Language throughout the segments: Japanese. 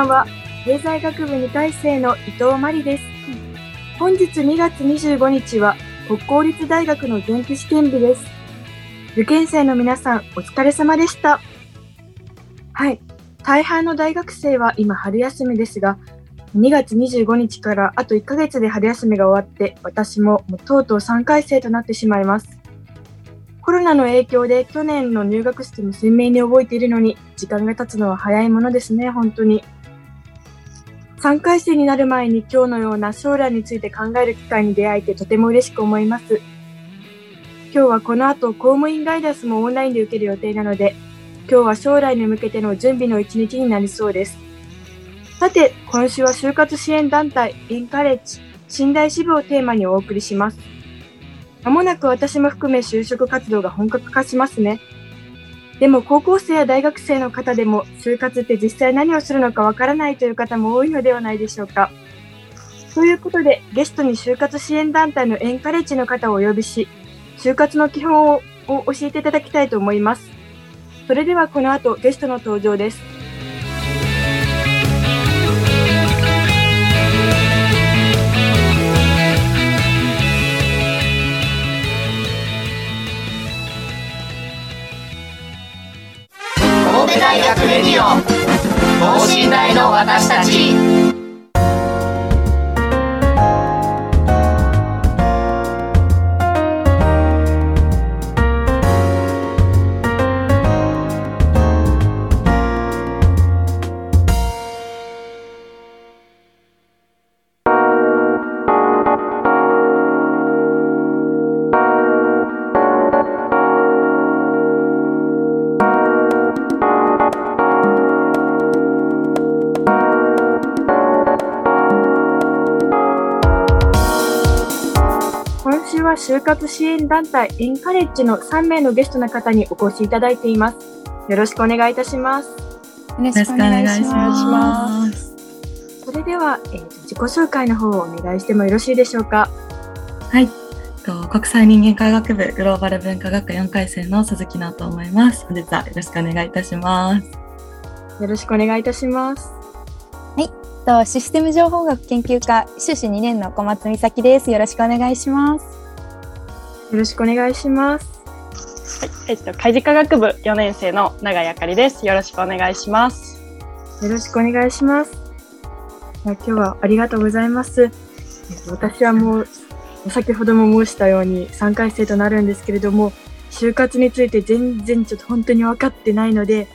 ばんは。経済学部2回生の伊藤真理です。本日2月25日は国公立大学の前期試験日です。受験生の皆さん、お疲れ様でした。はい。大半の大学生は今春休みですが、2月25日からあと1ヶ月で春休みが終わって、私ももうとうとう3回生となってしまいます。コロナの影響で去年の入学式も鮮明に覚えているのに、時間が経つのは早いものですね、本当に。3回生になる前に今日のような将来について考える機会に出会えてとても嬉しく思います。今日はこの後公務員ガイダンスもオンラインで受ける予定なので、今日は将来に向けての準備の一日になりそうです。さて、今週は就活支援団体エンカレッジ信頼支部をテーマにお送りします。まもなく私も含め就職活動が本格化しますね。でも高校生や大学生の方でも就活って実際何をするのかわからないという方も多いのではないでしょうか。ということでゲストに就活支援団体のエンカレッジの方をお呼びし、就活の基本を教えていただきたいと思います。それではこの後ゲストの登場です。等身大の私たち。は就活支援団体エンカレッジの3名のゲストの方にお越しいただいています。よろしくお願いいたします。よろしくお願いします。それでは、えー、自己紹介の方をお願いしてもよろしいでしょうか？はい。国際人間科学部グローバル文化学4回生の鈴木直と思います。本日はよろしくお願いいたします。よろしくお願いいたします。はい。システム情報学研究科修士2年の小松美咲です。よろしくお願いします。よろしくお願いします。はい、えっと、海事科学部4年生の永井あかりです。よろしくお願いします。よろしくお願いします。今日はありがとうございます。私はもう、先ほども申したように3回生となるんですけれども、就活について全然ちょっと本当に分かってないので、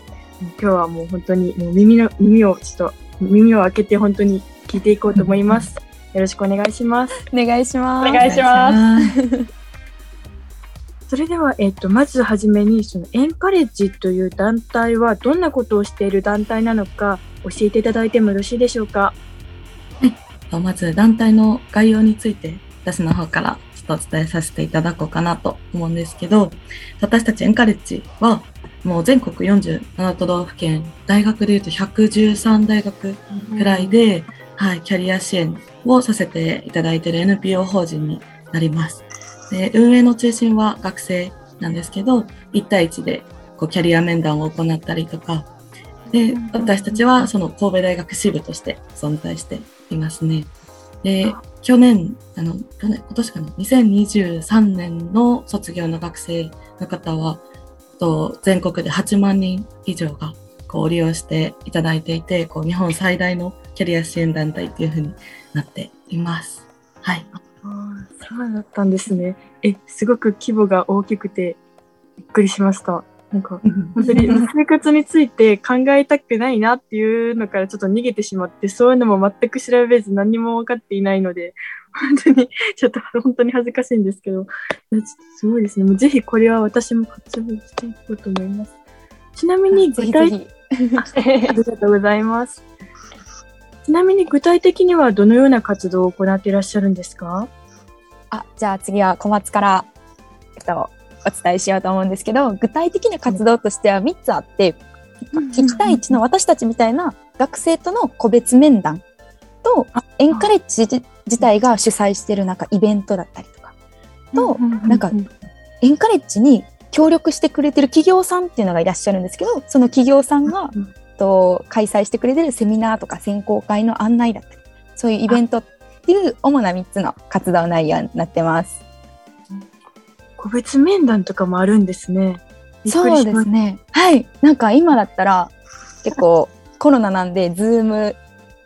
今日はもう本当にもう耳の、耳をちょっと、耳を開けて本当に聞いていこうと思います。よろしくお願いします。お願いします。お願いします。それでは、えっと、まずはじめに、そのエンカレッジという団体はどんなことをしている団体なのか教えていただいてもよろしいでしょうか？はい。まず団体の概要について私の方からちょっとお伝えさせていただこうかなと思うんですけど、私たちエンカレッジはもう全国47都道府県、大学でいうと113大学くらいで、はい、キャリア支援をさせていただいている NPO 法人になります。で運営の中心は学生なんですけど1対1でこうキャリア面談を行ったりとかで私たちはその神戸大学支部として存在していますね。で去年あの去年今年かな？2023年の卒業の学生の方はと全国で8万人以上がこう利用していただいていてこう日本最大のキャリア支援団体というふうになっています。はい。そうだったんですね。え、すごく規模が大きくて、びっくりしました。なんか、本当に生活について考えたくないなっていうのからちょっと逃げてしまって、そういうのも全く調べず何にも分かっていないので、本当に、ちょっと本当に恥ずかしいんですけど、すごいですね。もうぜひこれは私も活用していこうと思います。ちなみにぜひ具体ぜ的ひ。ありがとうございます。ちなみに具体的にはどのような活動を行っていらっしゃるんですか？あ、じゃあ次は小松から、えっと、お伝えしようと思うんですけど、具体的な活動としては3つあって、1対1の私たちみたいな学生との個別面談と、エンカレッジ自自体が主催してるなんかイベントだったりとか、となんかエンカレッジに協力してくれてる企業さんっていうのがいらっしゃるんですけど、その企業さんがうんと開催してくれてるセミナーとか選考会の案内だったり、そういうイベントっていう主な3つの活動内容になってます。個別面談とかもあるんですね。そうですね。はい。なんか今だったら結構コロナなんで、ズーム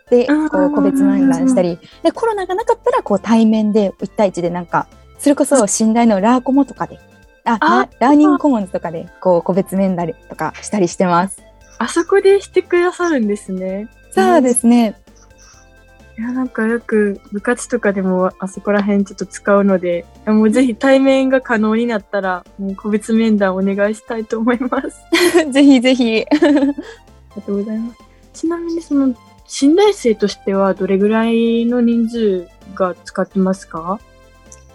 でこう個別面談したり、で、コロナがなかったらこう対面で1対1でなんか、それこそ信頼のラーコモとかで、あ、ラーニングコモンズとかでこう個別面談とかしたりしてます。あそこでしてくださるんですね。そうですね。いや、なんかよく部活とかでもあそこら辺ちょっと使うので、もうぜひ対面が可能になったら、もう個別面談お願いしたいと思います。ぜひぜひ。ありがとうございます。ちなみにその、信頼生としてはどれぐらいの人数が使ってますか？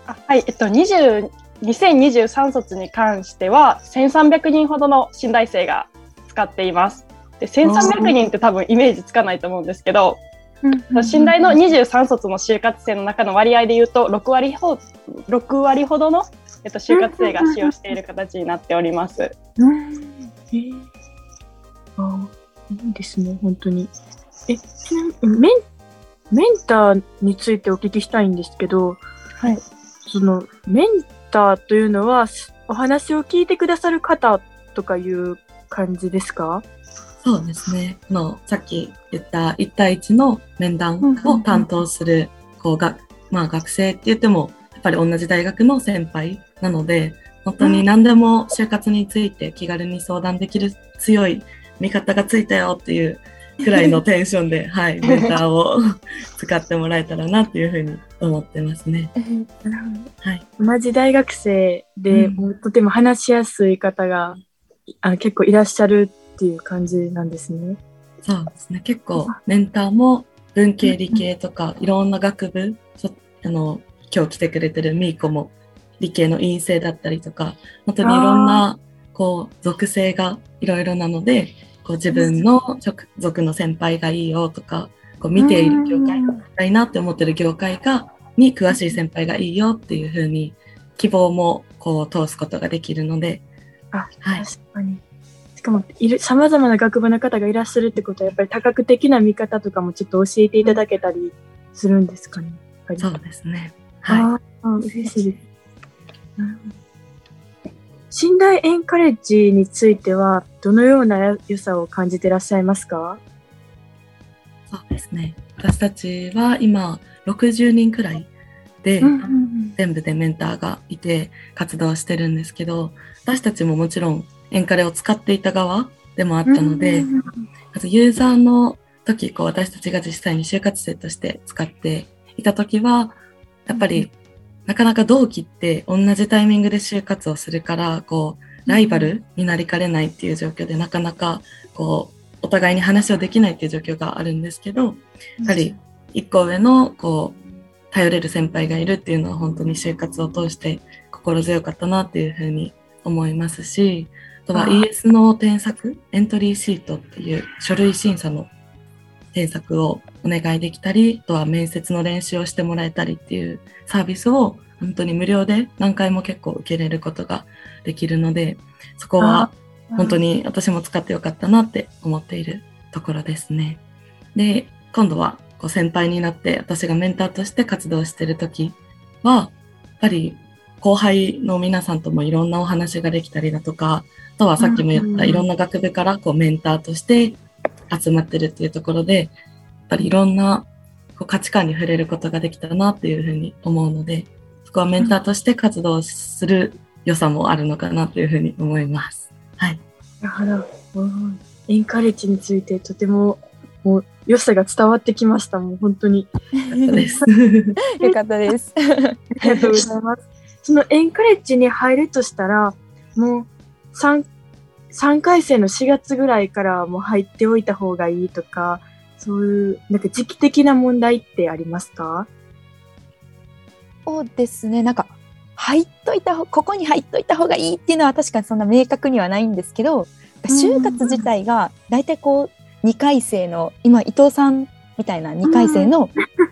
あはい、えっと、20 2023卒に関しては1300人ほどの信大生が使っています。で1300人って多分イメージつかないと思うんですけど、信大の23卒の就活生の中の割合で言うと6割ほ6割ほどの、えっと、就活生が使用している形になっております。うんえー、あいいですね、本当に。え、ちなみに、メン、メンターについてお聞きしたいんですけど、はい。その、メンターというのは、しお話を聞いてくださる方とかいう感じですか？そうですね。あの、さっき言った1対1の面談を担当する、こうが、まあ学生って言っても、やっぱり同じ大学の先輩なので、本当に何でも就活について気軽に相談できる強い味方がついたよっていうくらいのテンションで、はい、メンターを 使ってもらえたらなっていうふうに思ってますね。はい。同じ大学生で、うんもうとても話しやすい方があの結構いらっしゃるっていう感じなんですね。そうですね。結構、メンターも文系理系とか、いろんな学部、そあの、今日来てくれてるミーコも理系の院生だったりとか、本当にいろんな、こう、属性がいろいろなので、こう自分の属属の先輩がいいよとか、こう見ている業界がいいなって思ってる業界が、に詳しい先輩がいいよっていうふうに、希望もこう通すことができるので、あ、はい確かに。しかも、いる、様々な学部の方がいらっしゃるってことは、やっぱり多角的な見方とかもちょっと教えていただけたりするんですかね。そうですね。はい。ああ、嬉しいです。なるほど信頼エンカレッジについては、どのような良さを感じてらっしゃいますか？そうですね。私たちは今60人くらいで、全部でメンターがいて活動してるんですけど、私たちももちろんエンカレを使っていた側でもあったので、まずユーザーの時、こう私たちが実際に就活生として使っていた時は、やっぱりなかなか同期って同じタイミングで就活をするから、こう、ライバルになりかねないっていう状況で、なかなか、こう、お互いに話をできないっていう状況があるんですけど、やはり一個上の、こう、頼れる先輩がいるっていうのは本当に就活を通して心強かったなっていうふうに思いますし、あとは ES の添削、エントリーシートっていう書類審査の添削をお願いできたり、あとは面接の練習をしてもらえたりっていうサービスを本当に無料で何回も結構受けれることができるので、そこは本当に私も使ってよかったなって思っているところですね。で、今度はこう先輩になって私がメンターとして活動してる時は、やっぱり後輩の皆さんともいろんなお話ができたりだとか、あとはさっきも言ったいろんな学部からこうメンターとして集まってるっていうところで、やっぱりいろんなこう価値観に触れることができたなっていうふうに思うので、そこはメンターとして活動する良さもあるのかなというふうに思います。はい。なるほど。うんエンカレッジについてとてももう良さが伝わってきました。もう本当に。そうです。よかったです。ありがとうございます。そのエンカレッジに入るとしたら、もう3、3回生の4月ぐらいからもう入っておいた方がいいとか、そういう、なんか時期的な問題ってありますか？そうですね。なんか、入っといた方、ここに入っといた方がいいっていうのは確かにそんな明確にはないんですけど、就活自体が大体こう、2回生の、今伊藤さんみたいな2回生の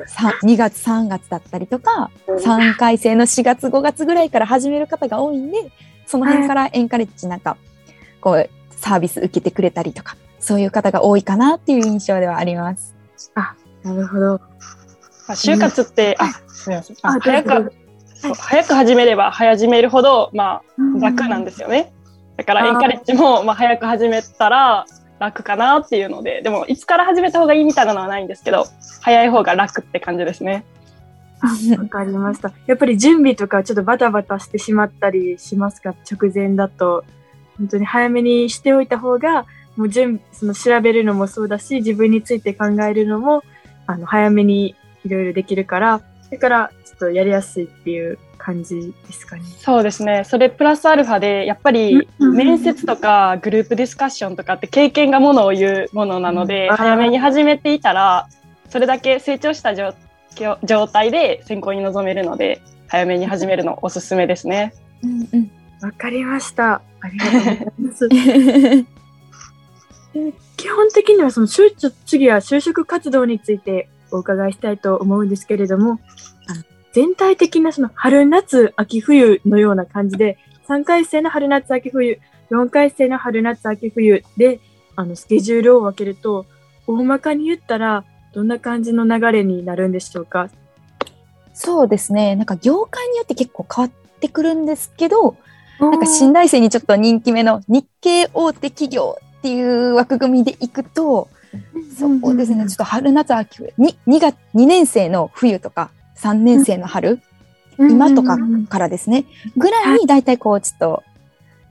さ2月3月だったりとか、3回生の4月5月ぐらいから始める方が多いんで、その辺からエンカレッジなんか、こう、サービス受けてくれたりとか、そういう方が多いかなっていう印象ではあります。なるほど。まあ就活って、あ、すみません。ああ早く、そう早く始めれば早始めるほど、まあ、楽なんですよね。だからエンカレッジも、まあ、早く始めたら楽かなっていうので、でも、いつから始めた方がいいみたいなのはないんですけど、早い方が楽って感じですね。わかりました。やっぱり準備とかちょっとバタバタしてしまったりしますか？直前だと。本当に早めにしておいた方が、もう準その調べるのもそうだし、自分について考えるのも、あの、早めにいろいろできるから、だからちょっとやりやすいっていう感じですかね。そうですね。それプラスアルファで、やっぱりうん面接とかグループディスカッションとかって経験がものを言うものなので、うん早めに始めていたら、それだけ成長した状状態で選考に臨めるので、早めに始めるのおすすめですね。うんうんわかりました。ありがとうございます。基本的にはその就職次は就職活動についてお伺いしたいと思うんですけれども、全体的なその春夏秋冬のような感じで、3回生の春夏秋冬、4回生の春夏秋冬で、あのスケジュールを分けると、大まかに言ったらどんな感じの流れになるんでしょうか？そうですね。なんか業界によって結構変わってくるんですけど、なんかし新大生にちょっと人気めの日系大手企業っていう枠組みでいくと、そうですね。ちょっと春夏秋冬、に2月、2年生の冬とか3年生の春、今とかからですね、ぐらいに大体こうちょっと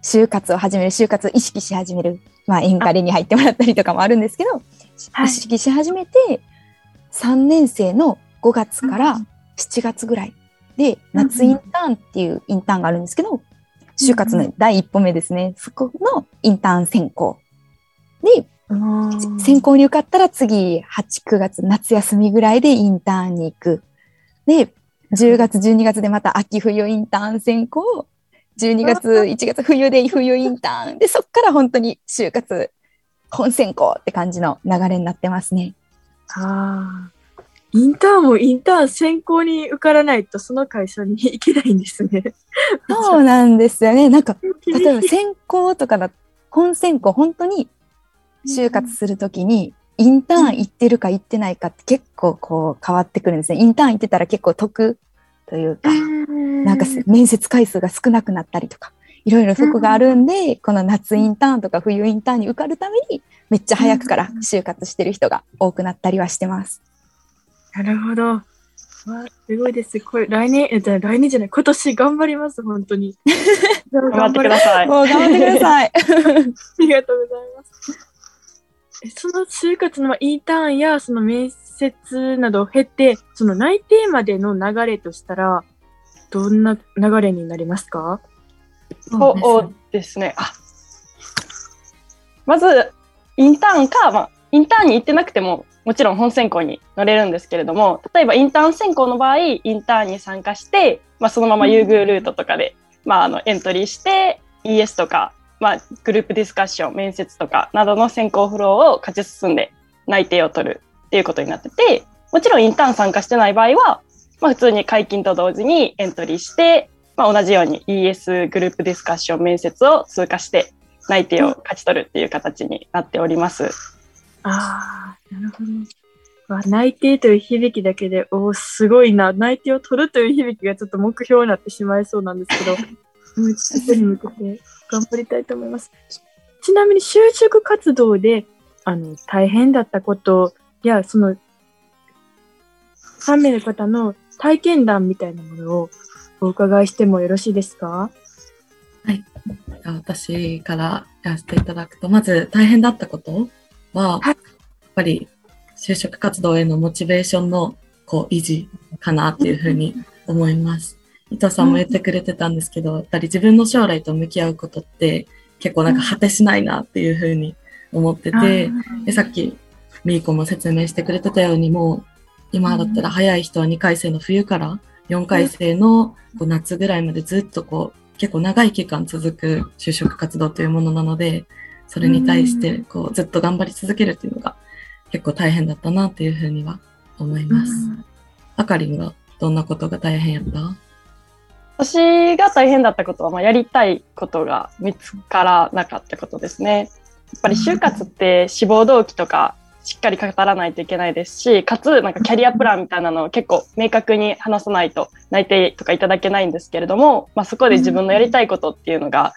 就活を始める、就活を意識し始める、まあエンカレに入ってもらったりとかもあるんですけど、はい。意識し始めて、3年生の5月から7月ぐらいで、夏インターンっていうインターンがあるんですけど、就活の第一歩目ですね。そこのインターン選考。で、選考に受かったら次、8、9月夏休みぐらいでインターンに行く。で、10月、12月でまた秋冬インターン選考。12月、1月冬で冬インターン。で、そっから本当に就活、本選考って感じの流れになってますね。ああ。インターンもインターン選考に受からないとその会社に行けないんですね。そうなんですよね。なんか、例えば選考とかだ、本選考、本当に就活するときに、インターン行ってるか行ってないかって結構こう変わってくるんですね。インターン行ってたら結構得というか、なんかす面接回数が少なくなったりとか、いろいろそこがあるんで、この夏インターンとか冬インターンに受かるために、めっちゃ早くから就活してる人が多くなったりはしてます。なるほど。わすごいです。これ来年、えじゃあ来年じゃない、今年頑張ります、本当に。頑 頑張ってください。もう頑張ってください。ありがとうございます。その就活のインターンやその面接などを経て、その内定までの流れとしたら、どんな流れになりますか？そうですね。あまず、インターンか、まあ、インターンに行ってなくても、もちろん本選考に乗れるんですけれども、例えばインターン選考の場合、インターンに参加して、まあ、そのまま優遇ルートとかで、まあ、あのエントリーして、ES とか、まあ、グループディスカッション、面接とかなどの選考フローを勝ち進んで内定を取るっていうことになってて、もちろんインターン参加してない場合は、まあ、普通に解禁と同時にエントリーして、まあ、同じように ES グループディスカッション面接を通過して内定を勝ち取るっていう形になっております。ああ、なるほど。内定という響きだけで、おーすごいな。内定を取るという響きがちょっと目標になってしまいそうなんですけど、うんそこに向けて 頑張りたいと思います。ちなみに就職活動で、あの、大変だったことや、その、3名の方の体験談みたいなものをお伺いしてもよろしいですか？じゃあ私からやらせていただくと、まず大変だったことは、はいやっぱり就職活動へのモチベーションのこう維持かなっていうふうに思います。伊藤さんも言ってくれてたんですけど、やっぱり自分の将来と向き合うことって結構なんか果てしないなっていうふうに思ってて、でさっきみーこも説明してくれてたようにもう今だったら早い人は2回生の冬から4回生のこう夏ぐらいまでずっとこう結構長い期間続く就職活動というものなのでそれに対してこうずっと頑張り続けるっていうのが結構大変だったなっていうふうには思います。あかりんはどんなことが大変やった？私が大変だったことは、まあ、やりたいことが見つからなかったことですね。やっぱり就活って志望動機とかしっかり語らないといけないですし、かつなんかキャリアプランみたいなのを結構明確に話さないと内定とかいただけないんですけれども、まあ、そこで自分のやりたいことっていうのが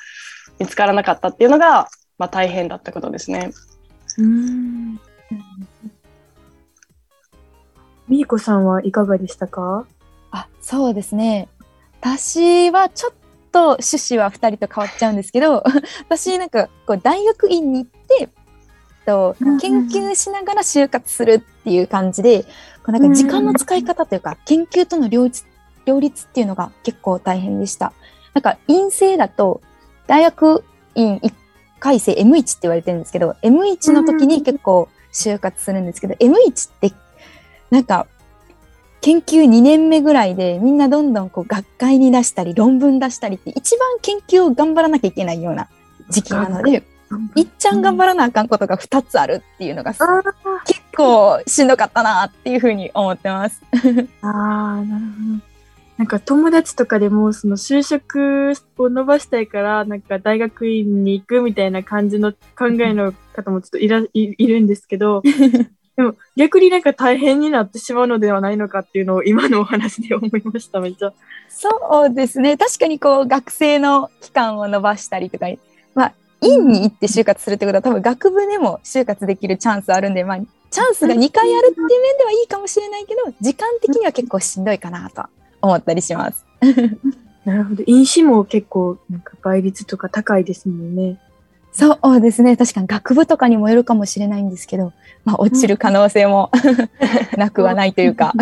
見つからなかったっていうのが、まあ、大変だったことですね。うん。みーこさん。はいかがでしたかあそうですね私はちょっと趣旨は2人と変わっちゃうんですけど 私なんかこう大学院に行ってと研究しながら就活するっていう感じでこうなんか時間の使い方というか研究との両立両立っていうのが結構大変でした。なんか院生だと大学院1回生 M1 って言われてるんですけど M1 の時に結構就活するんですけど M1 ってなんか研究2年目ぐらいでみんなどんどんこう学会に出したり論文出したりって一番研究を頑張らなきゃいけないような時期なのでいっちゃん頑張らなあかんことが2つあるっていうのが結あ構しんどかったなっていうふうに思ってます。あー、なるほど。なんか友達とかでもその就職を伸ばしたいからなんか大学院に行くみたいな感じの考えの方もちょっといらいいるんですけど でも逆になんか大変になってしまうのではないのかっていうのを今のお話で思いましためっちゃ。そうですね確かにこう学生の期間を延ばしたりとか、まあ、院に行って就活するってことは多分学部でも就活できるチャンスあるんで、まあ、チャンスが2回あるっていう面ではいいかもしれないけど時間的には結構しんどいかなとは思ったりします。なるほど。飲酒も結構なんか倍率とか高いですもんね。そうですね確かに学部とかにもよるかもしれないんですけど、まあ、落ちる可能性もなくはないというか。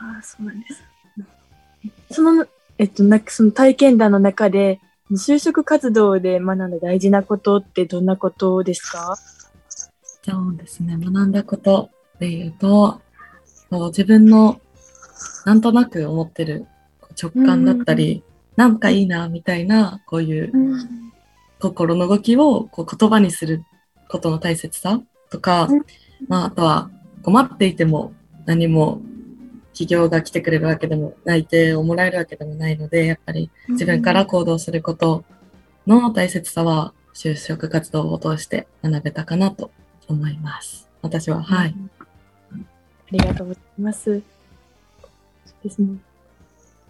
ああ、そうなんです。その、えっと、なんかその体験談の中で、就職活動で学んだ大事なことってどんなことですか？そうですね。学んだことで言うと、こう自分のなんとなく思ってる直感だったり、なんかいいなみたいな、こういう心の動きをこう言葉にすることの大切さとか、うんまあ、あとは困っていても何も企業が来てくれるわけでも内定をもらえるわけでもないので、やっぱり自分から行動することの大切さは就職活動を通して学べたかなと思います。私は、はい。ありがとうございます。そうですね。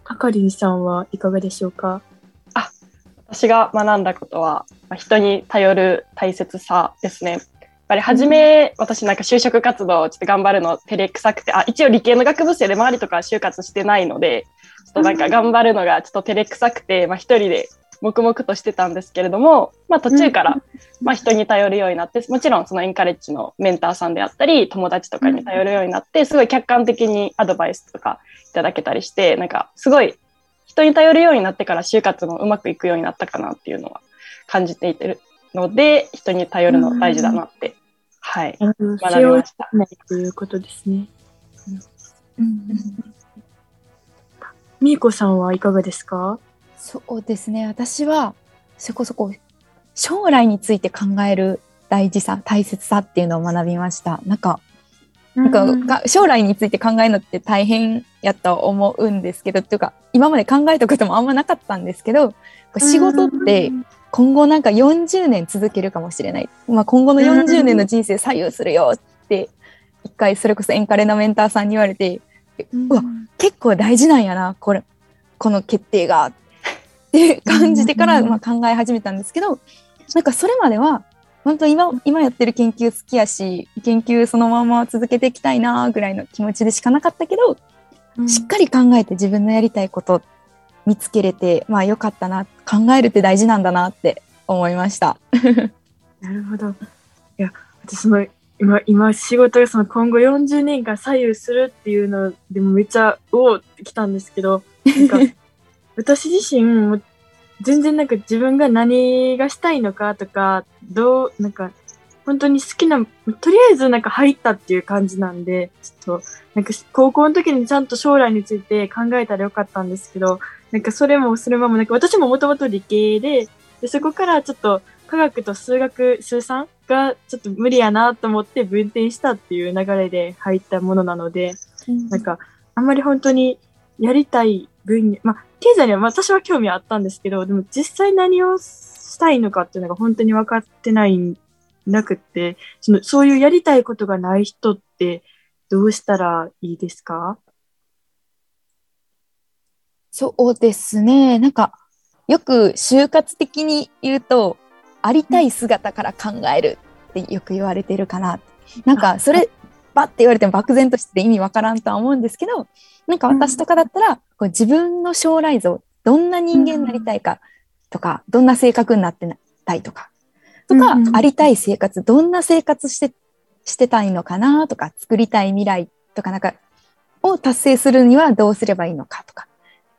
あかりんさんはいかがでしょうか？私が学んだことは、まあ人に頼る大切さですね。やっぱり初め、私なんか就職活動をちょっと頑張るの照れくさくて、あ、一応理系の学部生で周りとかは就活してないので、ちょっとなんか頑張るのがちょっと照れくさくて、まあ一人で黙々としてたんですけれども、まあ途中から、まあ人に頼るようになって、もちろんそのエンカレッジのメンターさんであったり、友達とかに頼るようになって、すごい客観的にアドバイスとかいただけたりして、なんかすごい人に頼るようになってから就活もうまくいくようになったかなっていうのは感じていてるので、人に頼るの大事だなって、はい、学びました。ないということですね。みーこさん。はいかがですかそうですね私はそこそこ将来について考える大事さ大切さっていうのを学びましたなん。かなんかが将来について考えるのって大変やと思うんですけどっていうか今まで考えたこともあんまなかったんですけど仕事って今後なんか40年続けるかもしれない、まあ、今後の40年の人生左右するよって一回それこそエンカレのメンターさんに言われてうわ結構大事なんやなこれこの決定がって感じてから、うん。まあ、考え始めたんですけどなんかそれまでは本当今今やってる研究好きやし研究そのまま続けていきたいなぐらいの気持ちでしかなかったけど、しっかり考えて自分のやりたいこと見つけれてまあよかったな考えるって大事なんだなって思いました。なるほど。いや、私その今、今仕事がその今後40年間左右するっていうのでもめっちゃ、おおってきたんですけど、なんか、私自身も全然なんか自分が何がしたいのかとか、どう、なんか、本当に好きな、とりあえずなんか入ったっていう感じなんで、ちょっと、なんか高校の時にちゃんと将来について考えたらよかったんですけど、なんかそれもそのまま、なんか私ももともと理系で、でそこからちょっと科学と数学、数三がちょっと無理やなと思って分転したっていう流れで入ったものなので、なんかあんまり本当にやりたい分野、まあ経済には私は興味はあったんですけど、でも実際何をしたいのかっていうのが本当に分かってないなくって、そのそういうやりたいことがない人ってどうしたらいいですか？そうですね。なんか、よく就活的に言うと、ありたい姿から考えるってよく言われてるかな。なんか、それ、バッて言われても漠然として意味わからんとは思うんですけど、なんか私とかだったら、こう自分の将来像、どんな人間になりたいかとか、どんな性格になってたいとか、とか、ありたい生活、どんな生活して、してたいのかなとか、作りたい未来とか、なんか、を達成するにはどうすればいいのかとか、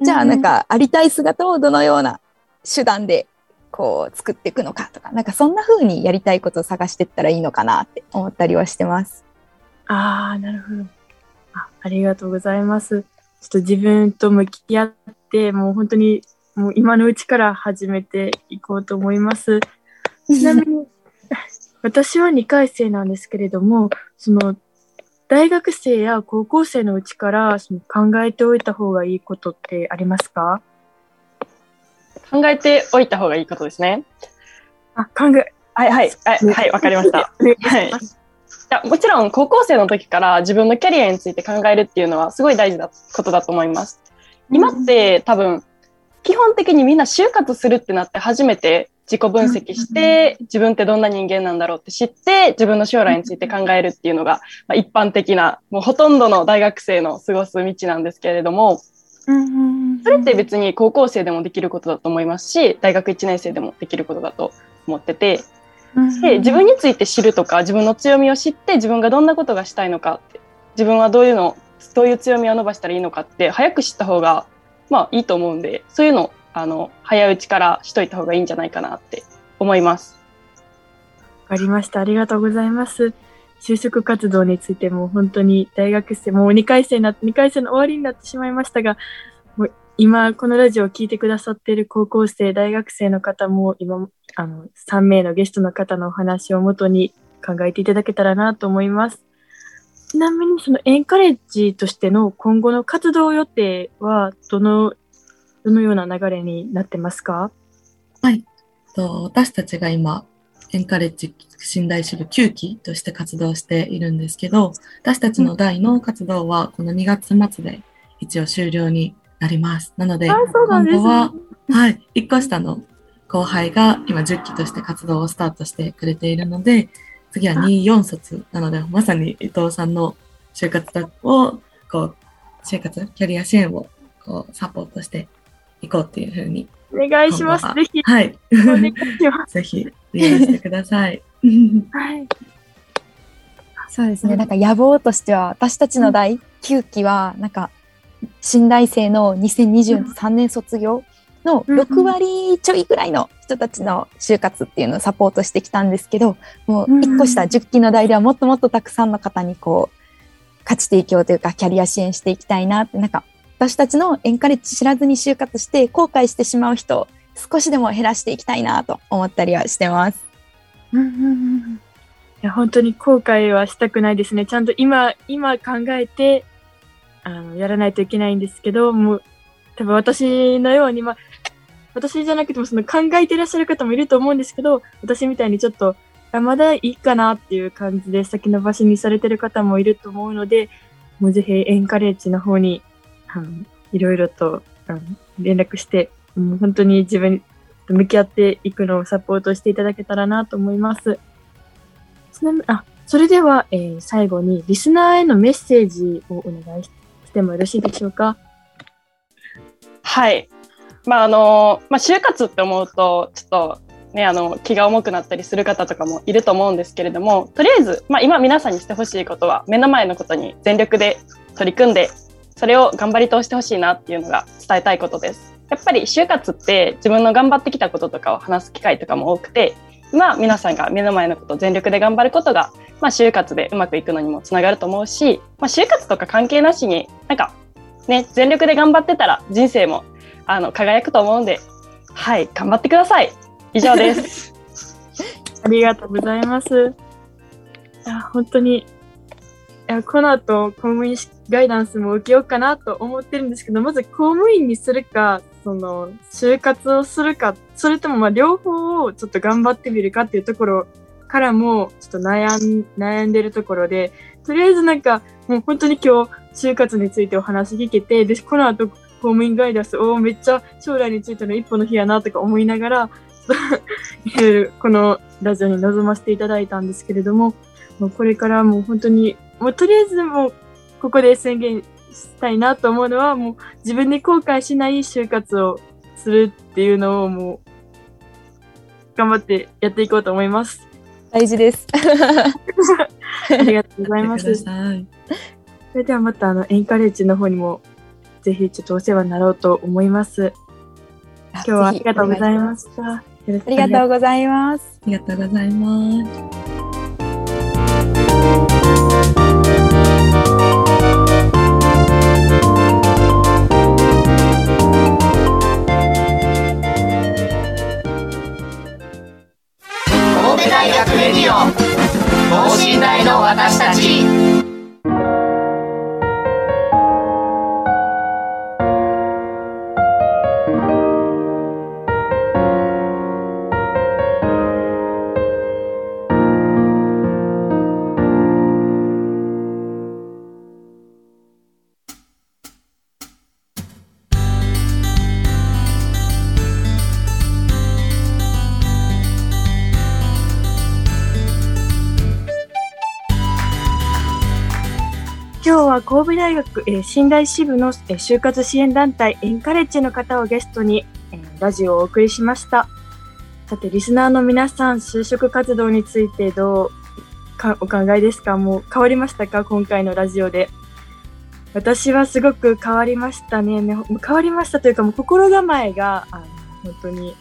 じゃあなんかありたい姿をどのような手段でこう作っていくのかとか、なんかそんな風にやりたいことを探していったらいいのかなって思ったりはしてます。ああ、なるほど。あありがとうございます。ちょっと自分と向き合って、もう本当にもう今のうちから始めていこうと思います。ちなみに、私は2回生なんですけれども、その、大学生や高校生のうちからその考えておいた方がいいことってありますか？考えておいた方がいいことですね。あ、考え、はいはい、はい、はい、わかりました。はい。やもちろん高校生の時から自分のキャリアについて考えるっていうのはすごい大事なことだと思います。今って多分基本的にみんな就活するってなって初めて自己分析して自分ってどんな人間なんだろうって知って自分の将来について考えるっていうのがまあ一般的なもうほとんどの大学生の過ごす道なんですけれどもそれって別に高校生でもできることだと思いますし大学1年生でもできることだと思っててで自分について知るとか自分の強みを知って自分がどんなことがしたいのかって自分はどういうのどういう強みを伸ばしたらいいのかって早く知った方がまあいいと思うんでそういうのあの早いうちからしといた方がいいんじゃないかなって思います。わかりました。ありがとうございます。就職活動についても本当に大学生、もう2回生になって、2回生の終わりになってしまいましたが、もう今このラジオを聞いてくださっている高校生、大学生の方も今、あの、3名のゲストの方のお話をもとに考えていただけたらなと思います。ちなみにそのエンカレッジとしての今後の活動予定はどの、どのような流れになってますか？と私たちが今、エンカレッジ信頼支部9期として活動しているんですけど、私たちの代の活動はこの2月末で一応終了になります。なので、ですね今後は、はい、1個下の後輩が今10期として活動をスタートしてくれているので、次は2、4卒なので、まさに伊藤さんの就活を、こう、就活、キャリア支援をこうサポートしていこうっていうふうに、お願いします。ぜひ、はい、お願いします。ぜひ利用してください。はい。そうですね。なんか野望としては、私たちの第9期は、なんか、新大生の2023年卒業のうんうん6割ちょいぐらいの人たちの就活っていうのをサポートしてきたんですけど、もううんうん1個下10期の代ではもっともっとたくさんの方にこう、価値提供というかキャリア支援していきたいなって、なんか、私たちのエンカレッジ知らずに就活して後悔してしまう人を少しでも減らしていきたいなと思ったりはしてます。うんうんうんいや本当に後悔はしたくないですね。ちゃんと今、今考えて、あの、やらないといけないんですけど、もう、多分私のように、まあ、私じゃなくてもその考えていらっしゃる方もいると思うんですけど、私みたいにちょっと、あまだいいかなっていう感じで先延ばしにされてる方もいると思うので、もうぜひエンカレッジの方に、あの、いろいろと、あの連絡して、もう本当に自分と向き合っていくのをサポートしていただけたらなと思います。ちなみ、あ、それでは、えー最後にリスナーへのメッセージをお願いしてもよろしいでしょうか？はい。まああのまあ就活って思うとちょっとねあの気が重くなったりする方とかもいると思うんですけれども、とりあえずまあ今皆さんにしてほしいことは目の前のことに全力で取り組んでそれを頑張り通してほしいなっていうのが伝えたいことです。やっぱり就活って自分の頑張ってきたこととかを話す機会とかも多くて、まあ皆さんが目の前のことを全力で頑張ることがまあ就活でうまくいくのにもつながると思うし、まあ就活とか関係なしになんかね全力で頑張ってたら人生もあの輝くと思うんで、はい、頑張ってください。以上です。ありがとうございます。いや、本当に、いや、この後、公務員ガイダンスも受けようかなと思ってるんですけど、まず公務員にするか、その、就活をするか、それともまあ両方をちょっと頑張ってみるかっていうところからも、ちょっと悩ん、悩んでるところで、とりあえずなんか、もう本当に今日、就活についてお話聞けて、で、この後、公務員ガイダンス、おーめっちゃ将来についての一歩の日やなとか思いながら、このラジオに臨ませていただいたんですけれども、もうこれからもう本当に、もうとりあえずもうここで宣言したいなと思うのは、もう自分で後悔しない就活をするっていうのをもう頑張ってやっていこうと思います。大事です。ありがとうございます。そ。れではまたあのエンカレッジの方にもぜひちょっとお世話になろうと思います。今日はありがとうございました。ありがとうございます。ありがとうございます。神戸大学レディオ等身大の私たちは神戸大学、えー、信頼支部の、え就活支援団体エンカレッジの方をゲストに、えラジオをお送りしました。さて、リスナーの皆さん、就職活動についてどうかお考えですか？もう変わりましたか？今回のラジオで。私はすごく変わりましたね。変わりましたというか、もう心構えが、あの本当に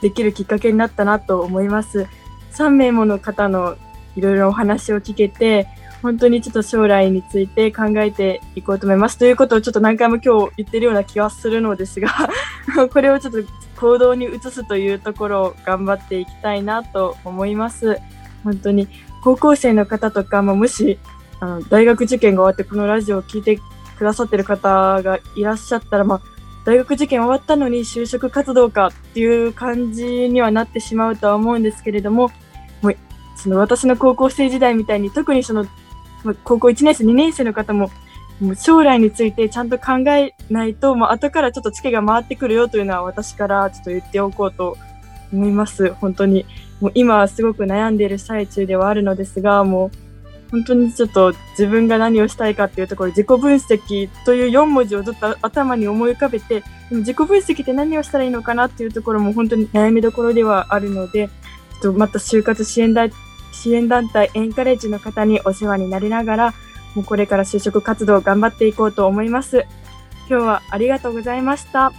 できるきっかけになったなと思います。3名もの方のいろいろお話を聞けて、本当にちょっと将来について考えていこうと思います。ということをちょっと何回も今日言ってるような気はするのですが、これをちょっと行動に移すというところを頑張っていきたいなと思います。本当に高校生の方とか、まあ、もしあの大学受験が終わってこのラジオを聞いてくださってる方がいらっしゃったら、まあ、大学受験終わったのに就職活動かっていう感じにはなってしまうとは思うんですけれども、もうその私の高校生時代みたいに特にそのま高校1年生、2年生の方も、もう将来についてちゃんと考えないと、まあ、後からちょっとツケが回ってくるよというのは私からちょっと言っておこうと思います。本当に。もう今すごく悩んでいる最中ではあるのですが、もう本当にちょっと自分が何をしたいかっていうところ、自己分析という4文字をずっと頭に思い浮かべて、でも自己分析って何をしたらいいのかなっていうところも本当に悩みどころではあるので、ちょっとまた就活支援団支援団体エンカレッジの方にお世話になりながら、もうこれから就職活動を頑張っていこうと思います。今日はありがとうございました。